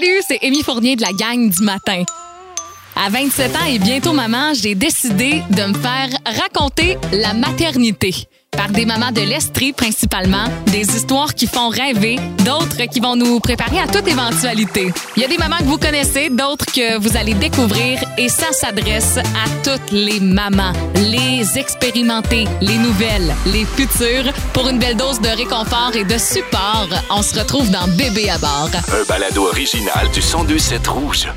Salut, c'est Amy Fournier de la gang du matin. À 27 ans et bientôt maman, j'ai décidé de me faire raconter la maternité par des mamans de l'Estrie principalement, des histoires qui font rêver, d'autres qui vont nous préparer à toute éventualité. Il y a des mamans que vous connaissez, d'autres que vous allez découvrir et ça s'adresse à toutes les mamans, les expérimentées, les nouvelles, les futures. Pour une belle dose de réconfort et de support, on se retrouve dans Bébé à bord. Un balado original du 1027 Rouge.